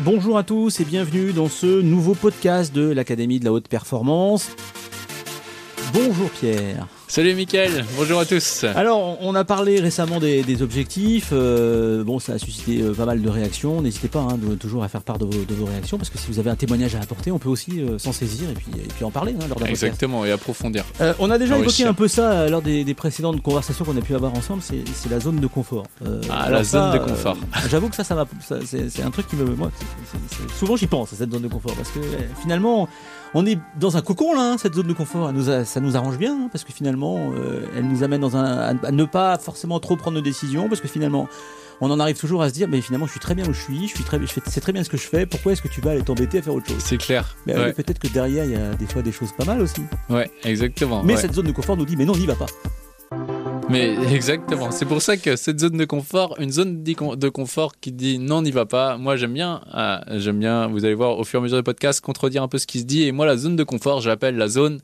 Bonjour à tous et bienvenue dans ce nouveau podcast de l'Académie de la Haute Performance. Bonjour Pierre. Salut Mickaël, bonjour à tous. Alors, on a parlé récemment des, objectifs. Euh, bon, ça a suscité euh, pas mal de réactions. N'hésitez pas hein, toujours à faire part de vos, réactions parce que si vous avez un témoignage à apporter, on peut aussi euh, s'en saisir et puis, et puis en parler hein, lors d'un Exactement, et approfondir. on a déjà évoqué un peu ça lors des, précédentes conversations qu'on a pu avoir ensemble. C'est la zone de confort. ah, la zone de confort. J'avoue que ça, ça C'est un truc qui me. Moi, souvent j'y pense à cette zone de confort parce que finalement on est dans un cocon là, hein, cette zone de confort. ça nous arrange bien hein, parce que finalement, euh, elle nous amène dans un, à, ne pas forcément trop prendre nos décisions parce que finalement, on en arrive toujours à se dire, mais finalement, je suis très bien où je suis, je suis très, je c'est très bien ce que je fais. Pourquoi est-ce que tu vas aller t'embêter à faire autre chose? C'est clair. Mais peut-être que derrière, il y a des fois des choses pas mal aussi. Ouais, exactement. Mais cette zone de confort nous dit, mais non, n'y va pas. Mais exactement. C'est pour ça que cette zone de confort, une zone de confort qui dit non, n'y va pas. Moi, j'aime bien. Ah, j'aime bien. Vous allez voir au fur et à mesure du podcast contredire un peu ce qui se dit. Et moi, la zone de confort, j'appelle la zone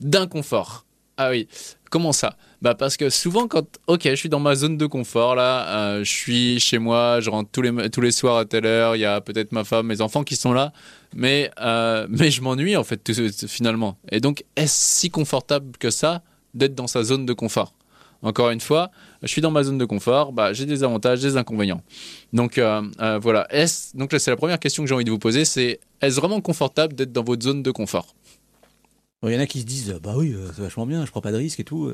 d'inconfort. Ah oui. Comment ça? Bah parce que souvent quand ok je suis dans ma zone de confort là, euh, je suis chez moi, je rentre tous les tous les soirs à telle heure, il y a peut-être ma femme, mes enfants qui sont là, mais euh, mais je m'ennuie en fait finalement. Et donc est-ce si confortable que ça d'être dans sa zone de confort? Encore une fois, je suis dans ma zone de confort, bah, j'ai des avantages, des inconvénients. Donc euh, voilà. Est donc c'est la première question que j'ai envie de vous poser, c'est est-ce vraiment confortable d'être dans votre zone de confort? Il y en a qui se disent bah oui euh, c'est vachement bien je prends pas de risque et tout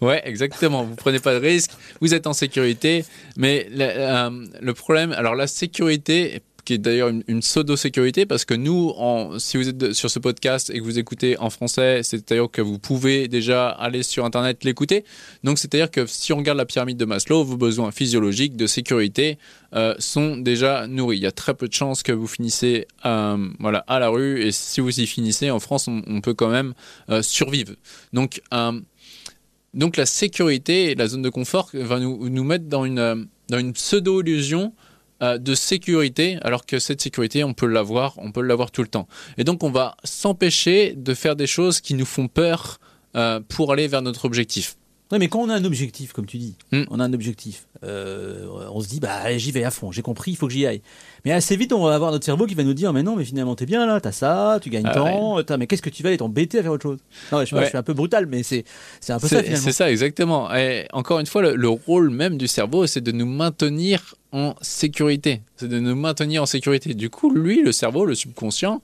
ouais exactement vous prenez pas de risque vous êtes en sécurité mais le problème alors la sécurité qui est d'ailleurs une, pseudo-sécurité, parce que nous, en, si vous êtes sur ce podcast et que vous écoutez en français, c'est-à-dire que vous pouvez déjà aller sur Internet l'écouter. Donc, c'est-à-dire que si on regarde la pyramide de Maslow, vos besoins physiologiques de sécurité euh, sont déjà nourris. Il y a très peu de chances que vous finissez euh, voilà, à la rue, et si vous y finissez, en France, on, peut quand même euh, survivre. Donc, donc, la sécurité la zone de confort va nous, nous mettre dans une, dans une pseudo-illusion euh, de sécurité, alors que cette sécurité, on peut l'avoir, on peut l'avoir tout le temps. Et donc, on va s'empêcher de faire des choses qui nous font peur euh, pour aller vers notre objectif. Oui, mais quand on a un objectif, comme tu dis, hmm. on a un objectif, euh, on se dit, bah, j'y vais à fond, j'ai compris, il faut que j'y aille. Mais assez vite, on va avoir notre cerveau qui va nous dire, mais non, mais finalement, t'es bien là, t'as ça, tu gagnes ah tant, mais qu'est-ce que tu vas aller t'embêter à faire autre chose? Non, je, je, suis un peu brutal, mais c'est un peu ça finalement. C'est ça, exactement. Et encore une fois, le, le rôle même du cerveau, c'est de nous maintenir en sécurité. C'est de nous maintenir en sécurité. Du coup, lui, le cerveau, le subconscient,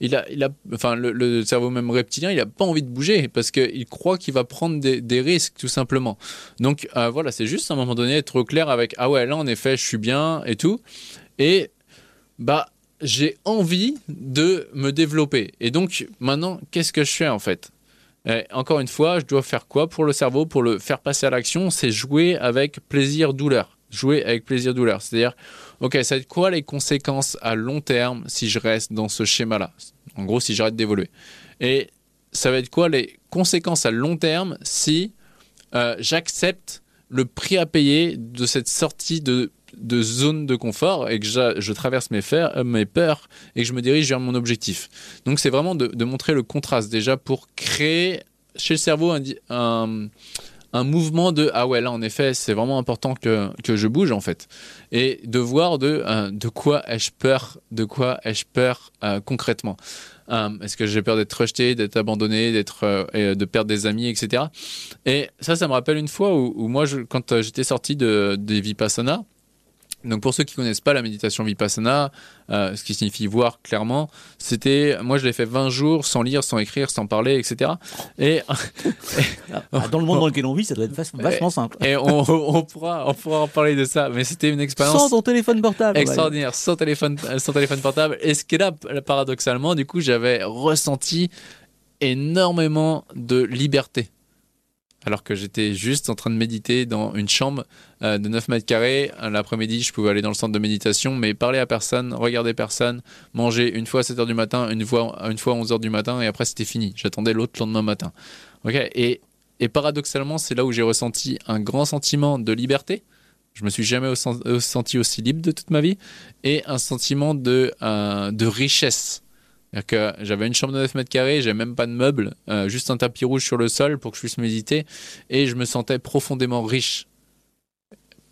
il a, il a, enfin, le, cerveau même reptilien, il n'a pas envie de bouger parce qu'il croit qu'il va prendre des, risques, tout simplement. Donc, euh, voilà, c'est juste à un moment donné être clair avec Ah ouais, là, en effet, je suis bien et tout. Et, bah, j'ai envie de me développer. Et donc, maintenant, qu'est-ce que je fais en fait? Encore une fois, je dois faire quoi pour le cerveau? Pour le faire passer à l'action, c'est jouer avec plaisir-douleur jouer avec plaisir-douleur. C'est-à-dire, ok, ça va être quoi les conséquences à long terme si je reste dans ce schéma-là? En gros, si j'arrête d'évoluer. Et ça va être quoi les conséquences à long terme si euh, j'accepte le prix à payer de cette sortie de, zone de confort et que je, traverse mes, euh, mes, peurs et que je me dirige vers mon objectif? Donc c'est vraiment de, montrer le contraste déjà pour créer chez le cerveau un mouvement de ah ouais là en effet c'est vraiment important que, que, je bouge en fait. Et de voir de euh, de quoi ai-je peur de quoi ai-je peur euh, concrètement. Euh, est-ce que j'ai peur d'être rejeté d'être abandonné d'être de perdre des amis etc et ça ça me rappelle une fois où, moi quand j'étais sorti de des Vipassana donc pour ceux qui connaissent pas la méditation vipassana, euh, ce qui signifie voir clairement, c'était moi je l'ai fait 20 jours sans lire, sans écrire, sans parler, etc. Et, ah, dans le monde dans lequel on vit, ça doit être vachement simple. Et on, pourra on pourra en parler de ça, mais c'était une expérience sans ton téléphone portable, extraordinaire, sans téléphone sans téléphone portable. Et ce qui est là paradoxalement, du coup, j'avais ressenti énormément de liberté alors que j'étais juste en train de méditer dans une chambre euh, de 9 mètres carrés. L'après-midi, je pouvais aller dans le centre de méditation, mais parler à personne, regarder personne, manger une fois à 7 heures du matin, une fois, une fois à 11 heures du matin, et après c'était fini. J'attendais l'autre le lendemain matin. et, et paradoxalement, c'est là où j'ai ressenti un grand sentiment de liberté. Je me suis jamais senti aussi libre de toute ma vie, et un sentiment de, euh, de richesse que j'avais une chambre de 9 mètres carrés, j'avais même pas de meubles, euh, juste un tapis rouge sur le sol pour que je puisse méditer, et je me sentais profondément riche.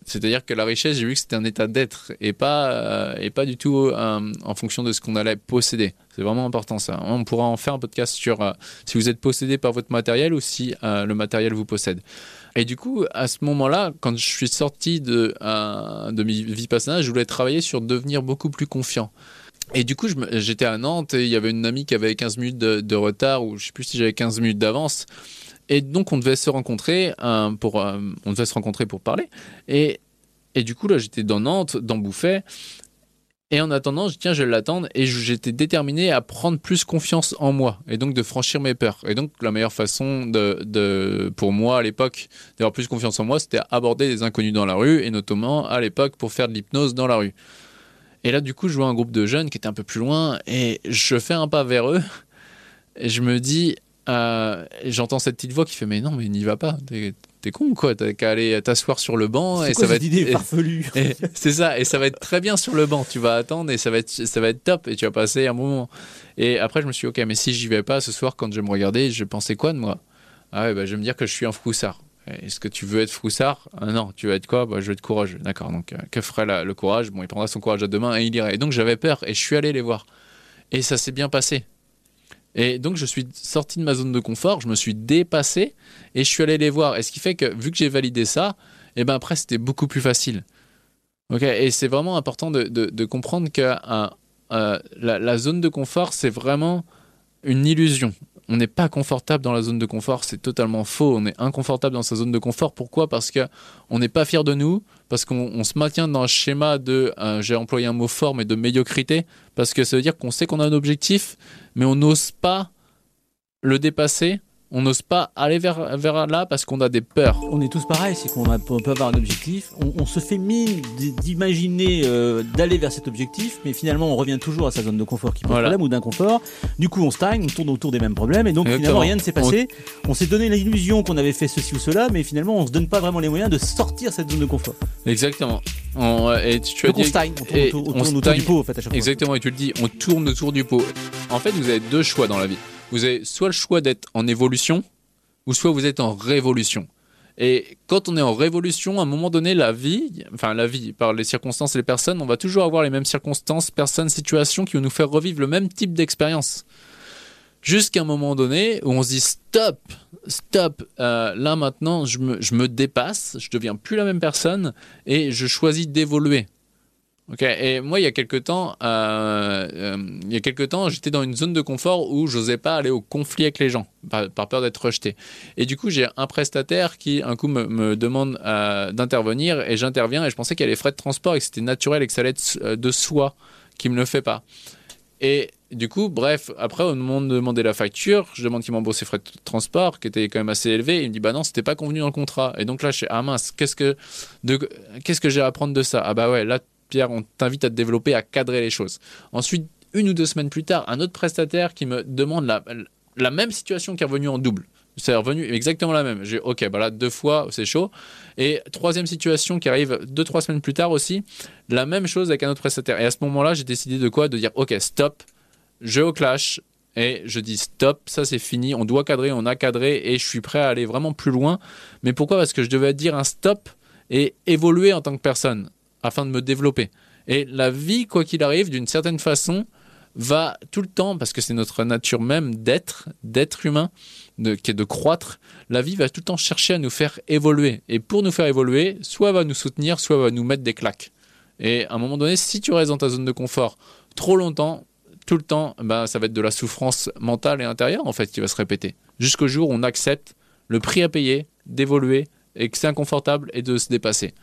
C'est-à-dire que la richesse, j'ai vu que c'était un état d'être et pas, euh, et pas du tout euh, en fonction de ce qu'on allait posséder. C'est vraiment important ça. On pourra en faire un podcast sur si vous êtes possédé par votre matériel ou si le matériel vous possède. Et du coup, à ce moment-là, quand je suis sorti de, de mes vipassana, je voulais travailler sur devenir beaucoup plus confiant. Et du coup, j'étais à Nantes et il y avait une amie qui avait 15 minutes de, retard, ou je sais plus si j'avais 15 minutes d'avance. Et donc, on devait se rencontrer euh, pour, euh, on devait se rencontrer pour parler. Et, et du coup, là, j'étais dans Nantes, dans Bouffet. Et en attendant, je tiens, je vais l'attendre. Et j'étais déterminé à prendre plus confiance en moi. Et donc, de franchir mes peurs. Et donc, la meilleure façon de, de pour moi, à l'époque, d'avoir plus confiance en moi, c'était aborder des inconnus dans la rue. Et notamment, à l'époque, pour faire de l'hypnose dans la rue. Et là, du coup, je vois un groupe de jeunes qui étaient un peu plus loin. Et je fais un pas vers eux. Et je me dis, euh, j'entends cette petite voix qui fait mais non mais n'y va pas. T'es con quoi? T'as qu'à aller t'asseoir sur le banc et ça va être idée c'est ça et ça va être très bien sur le banc. Tu vas attendre et ça va être ça va être top et tu vas passer un moment. Et après je me suis dit, ok mais si j'y vais pas ce soir quand je vais me regarder je pensais quoi de moi? Ah ouais bah, je vais me dire que je suis un froussard est-ce que tu veux être froussard? Ah Non, tu veux être quoi? Bah, Je veux être courageux. D'accord, donc euh, que ferait le courage? Bon, il prendra son courage à deux mains et il irait. Et donc j'avais peur et je suis allé les voir. Et ça s'est bien passé. Et donc, je suis sorti de ma zone de confort, je me suis dépassé et je suis allé les voir. Et ce qui fait que, vu que j'ai validé ça, et eh ben après, c'était beaucoup plus facile. Et c'est vraiment important de, comprendre que euh, euh, la, zone de confort, c'est vraiment une illusion. On n'est pas confortable dans la zone de confort, c'est totalement faux. On est inconfortable dans sa zone de confort. Pourquoi? Parce que on n'est pas fier de nous, parce qu'on se maintient dans un schéma de, euh, j'ai employé un mot fort, mais de médiocrité, parce que ça veut dire qu'on sait qu'on a un objectif, mais on n'ose pas le dépasser on n'ose pas aller vers, vers là parce qu'on a des peurs. On est tous pareils, c'est qu'on peut avoir un objectif, on, se fait mine d'imaginer euh, d'aller vers cet objectif, mais finalement on revient toujours à sa zone de confort qui pose problème ou d'inconfort. Du coup on stagne, on tourne autour des mêmes problèmes et donc finalement rien ne s'est passé. On, s'est donné l'illusion qu'on avait fait ceci ou cela, mais finalement on se donne pas vraiment les moyens de sortir cette zone de confort. Exactement. On, et tu donc on stagne, on tourne, autour, autour, du pot en fait à chaque Exactement, et tu le dis, on tourne autour du pot. En fait vous avez deux choix dans la vie vous avez soit le choix d'être en évolution, ou soit vous êtes en révolution. Et quand on est en révolution, à un moment donné, la vie, enfin la vie, par les circonstances et les personnes, on va toujours avoir les mêmes circonstances, personnes, situations qui vont nous faire revivre le même type d'expérience. Jusqu'à un moment donné où on se dit stop, stop, euh, là maintenant je me, je me dépasse, je deviens plus la même personne et je choisis d'évoluer. Ok, et moi il y a quelques temps, euh, euh, il y a quelques temps, j'étais dans une zone de confort où j'osais pas aller au conflit avec les gens par, peur d'être rejeté. Et du coup, j'ai un prestataire qui un coup me, demande euh, d'intervenir et j'interviens et je pensais qu'il y avait les frais de transport et que c'était naturel et que ça allait être de soi qui me le fait pas. Et du coup, bref, après, on me demandait la facture, je demande qu'il m'embourse ses frais de transport, qui étaient quand même assez élevés, il me dit, bah non, c'était pas convenu dans le contrat. Et donc là, je suis, ah mince, qu'est-ce que, qu'est-ce que j'ai à apprendre de ça? Ah bah ouais, là, Pierre, on t'invite à te développer, à cadrer les choses. Ensuite, une ou deux semaines plus tard, un autre prestataire qui me demande la, même situation qui est revenue en double. C'est revenu exactement la même. J'ai ok, bah là deux fois c'est chaud. Et troisième situation qui arrive deux trois semaines plus tard aussi, la même chose avec un autre prestataire. Et à ce moment-là, j'ai décidé de quoi? De dire ok stop, je au clash et je dis stop, ça c'est fini. On doit cadrer, on a cadré et je suis prêt à aller vraiment plus loin. Mais pourquoi? Parce que je devais dire un stop et évoluer en tant que personne afin de me développer. Et la vie, quoi qu'il arrive, d'une certaine façon, va tout le temps, parce que c'est notre nature même d'être, d'être humain, qui est de croître, la vie va tout le temps chercher à nous faire évoluer. Et pour nous faire évoluer, soit va nous soutenir, soit va nous mettre des claques. Et à un moment donné, si tu restes dans ta zone de confort trop longtemps, tout le temps, ben, ça va être de la souffrance mentale et intérieure, en fait, qui va se répéter. Jusqu'au jour où on accepte le prix à payer d'évoluer et que c'est inconfortable et de se dépasser.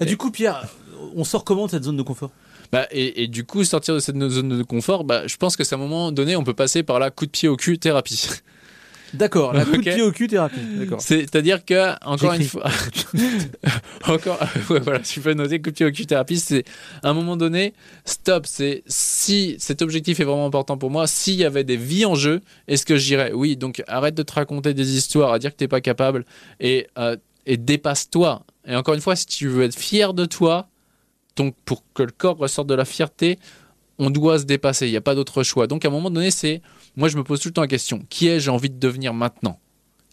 Et du coup, Pierre, on sort comment de cette zone de confort? Bah, et, du coup, sortir de cette zone de confort, bah, je pense qu'à un moment donné, on peut passer par la coup de pied au cul thérapie. D'accord, la coup de pied au cul thérapie. C'est-à-dire que, encore une fois, encore, voilà, tu peux noter coup de pied au cul thérapie, c'est à un moment donné, stop, c'est si cet objectif est vraiment important pour moi, s'il y avait des vies en jeu, est-ce que j'irais? Oui, donc arrête de te raconter des histoires, à dire que tu n'es pas capable et, euh, et dépasse-toi. Et encore une fois, si tu veux être fier de toi, donc pour que le corps ressorte de la fierté, on doit se dépasser, il n'y a pas d'autre choix. Donc à un moment donné, c'est, moi je me pose tout le temps la question, qui ai-je envie de devenir maintenant?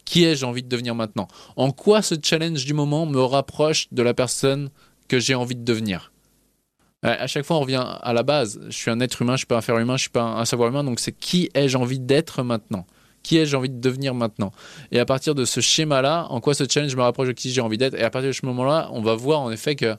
Qui ai-je envie de devenir maintenant? En quoi ce challenge du moment me rapproche de la personne que j'ai envie de devenir? À chaque fois, on revient à la base. Je suis un être humain, je suis pas un faire humain, je suis pas un savoir humain. Donc, c'est qui ai-je envie d'être maintenant? Qui ai-je envie de devenir maintenant Et à partir de ce schéma-là, en quoi ce challenge me rapproche de qui j'ai envie d'être Et à partir de ce moment-là, on va voir en effet que,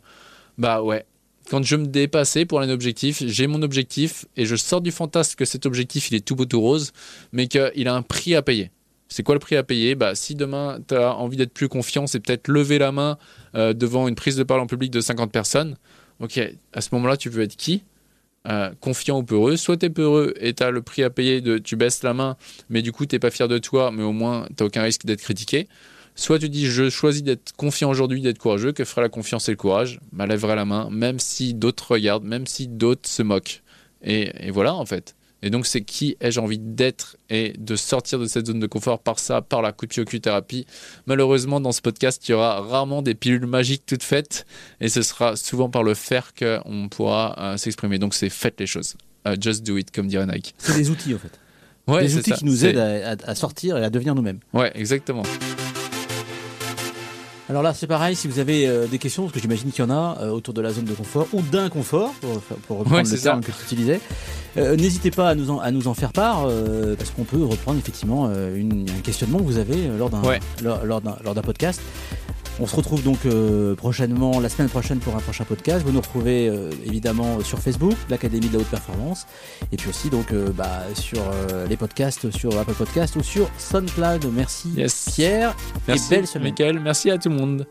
bah ouais, quand je me dépasser pour un objectif, j'ai mon objectif et je sors du fantasme que cet objectif il est tout beau tout rose, mais qu'il a un prix à payer. C'est quoi le prix à payer? Bah, Si demain tu as envie d'être plus confiant, c'est peut-être lever la main euh, devant une prise de parole en public de 50 personnes. Ok, à ce moment-là, tu veux être qui? Euh, Confiant ou peureux. Soit tu es peureux et tu as le prix à payer de tu baisses la main, mais du coup tu pas fier de toi, mais au moins tu aucun risque d'être critiqué. Soit tu dis je choisis d'être confiant aujourd'hui, d'être courageux, que ferait la confiance et le courage? Bah, Lèverai la main, même si d'autres regardent, même si d'autres se moquent. Et, voilà en fait. Et donc c'est qui ai-je envie d'être et de sortir de cette zone de confort par ça, par la coup de thérapie. Malheureusement dans ce podcast il y aura rarement des pilules magiques toutes faites et ce sera souvent par le faire qu'on pourra euh, s'exprimer. Donc c'est faites les choses. Euh, just do it comme dirait Nike. C'est des outils en fait. Ouais, des outils qui nous aident à, à, sortir et à devenir nous-mêmes. Ouais, exactement. Alors là, c'est pareil, si vous avez euh, des questions, parce que j'imagine qu'il y en a euh, autour de la zone de confort ou d'inconfort, pour, pour reprendre le terme que tu utilisais, euh, n'hésitez pas à nous, en, à nous en faire part, parce qu'on peut reprendre effectivement une, un questionnement que vous avez lors d'un lors, lors d'un podcast. On se retrouve donc euh, prochainement, la semaine prochaine pour un prochain podcast. Vous nous retrouvez euh, évidemment sur Facebook, l'Académie de la Haute Performance, et puis aussi donc euh, bah, sur les podcasts, sur Apple Podcast ou sur SoundCloud. Merci Pierre Merci, et belle semaine. Merci à tout le monde.